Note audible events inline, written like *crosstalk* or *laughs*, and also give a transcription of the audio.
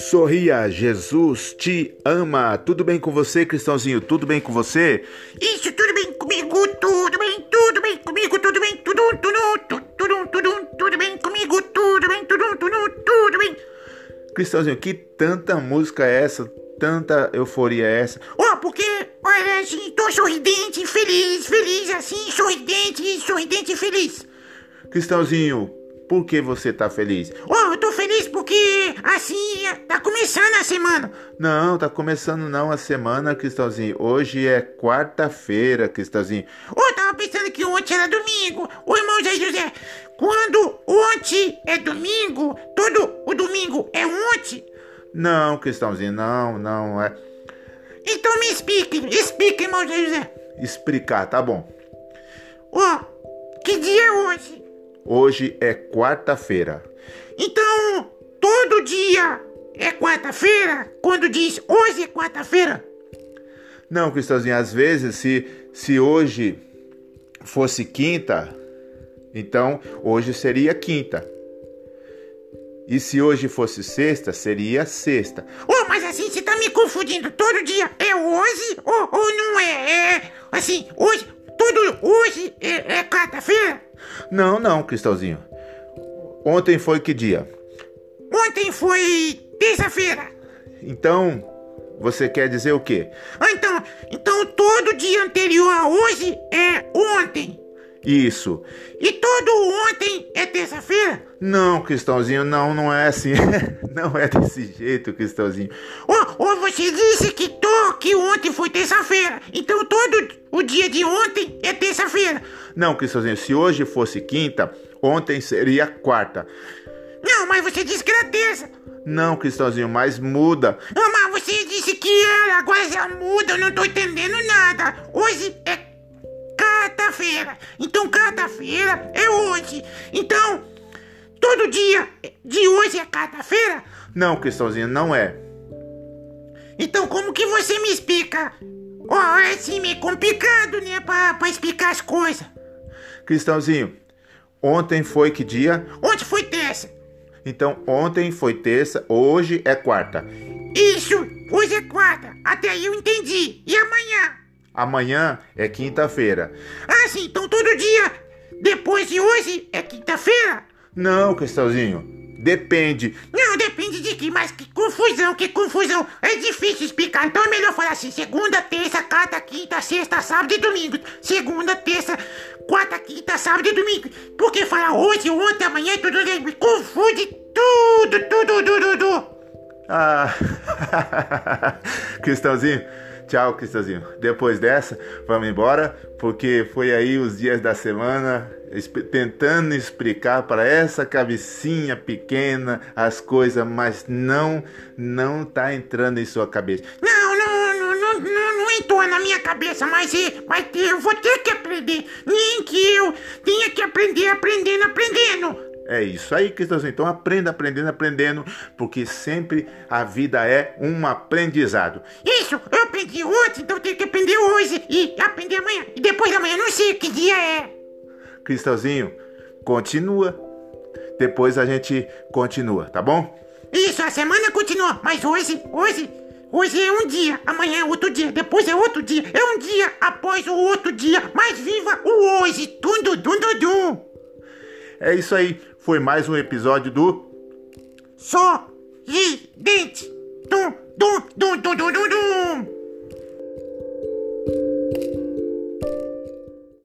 Sorria, Jesus te ama. Tudo bem com você, Cristãozinho? Tudo bem com você? Isso, tudo bem comigo, tudo bem, tudo bem comigo, tudo bem, tudo, tudo, tudo, tudo, tudo, bem comigo, tudo bem, tudo, tudo, tudo bem. Cristãozinho, que tanta música é essa? Tanta euforia é essa? Ó, porque, olha, assim, tô sorridente, feliz, feliz, assim, sorridente, sorridente feliz. Cristãozinho, por que você tá feliz? Ó, eu tô assim, tá começando a semana. Não, tá começando não a semana, Cristãozinho. Hoje é quarta-feira, Cristãozinho. Eu tava pensando que ontem era domingo. Ô, irmão Zé José, quando ontem é domingo, todo o domingo é ontem? Não, Cristãozinho, não, não é. Então me explique, explique, irmão Zé José. Explicar, tá bom. Ó, que dia é hoje? Hoje é quarta-feira. Então, dia é quarta-feira? Quando diz hoje é quarta-feira? Não, Cristãozinho, às vezes se, se hoje fosse quinta, então hoje seria quinta. E se hoje fosse sexta, seria sexta. Oh, mas assim você tá me confundindo. Todo dia é hoje ou, ou não é? É assim, hoje, todo hoje é, é quarta-feira? Não, não, Cristãozinho. Ontem foi que dia? Ontem foi terça-feira. Então, você quer dizer o quê? Ah, então, então todo dia anterior a hoje é ontem. Isso. E todo ontem é terça-feira? Não, Cristãozinho, não, não é assim. *laughs* não é desse jeito, Cristãozinho. Ou, ou você disse que, to, que ontem foi terça-feira. Então todo o dia de ontem é terça-feira. Não, Cristãozinho, se hoje fosse quinta, ontem seria quarta. Não, mas você disse que era terça. Não, Cristãozinho, mas muda. Ah, mas você disse que era, agora já muda, eu não tô entendendo nada. Hoje é quarta-feira. Então quarta-feira é hoje. Então, todo dia de hoje é quarta-feira? Não, Cristãozinho, não é. Então como que você me explica? Oh, é assim meio complicado, né, pra, pra explicar as coisas. Cristãozinho, ontem foi que dia? Ontem foi. Então, ontem foi terça, hoje é quarta. Isso, hoje é quarta. Até aí eu entendi. E amanhã? Amanhã é quinta-feira. Ah, sim, então todo dia depois de hoje é quinta-feira? Não, Cristãozinho. Depende. Não, mas que confusão, que confusão. É difícil explicar, então é melhor falar assim: segunda, terça, quarta, quinta, sexta, sábado e domingo. Segunda, terça, quarta, quinta, sábado e domingo. Porque falar hoje, ontem, amanhã, tudo me confunde tudo, tudo, tudo, tudo. Ah, *laughs* Cristãozinho. Tchau, Cristãozinho. Depois dessa, vamos embora, porque foi aí os dias da semana tentando explicar para essa cabecinha pequena as coisas, mas não não tá entrando em sua cabeça. Não, não, não, não, não, não entrou na minha cabeça, mas, mas eu vou ter que aprender. Nem que eu tenha que aprender aprendendo, aprendendo. É isso aí, Cristãozinho. Então aprenda, aprendendo, aprendendo, porque sempre a vida é um aprendizado. Isso, eu aprendi ontem, então eu tenho que aprender hoje e aprender amanhã. E depois da manhã, não sei que dia é. Cristãozinho, continua. Depois a gente continua, tá bom? Isso, a semana continua, mas hoje, hoje, hoje é um dia, amanhã é outro dia, depois é outro dia, é um dia após o outro dia, mas viva o hoje, tudo, tudo, tudo. É isso aí, foi mais um episódio do Sorridente. Dum, dum, dum, dum, dum, dum, dum.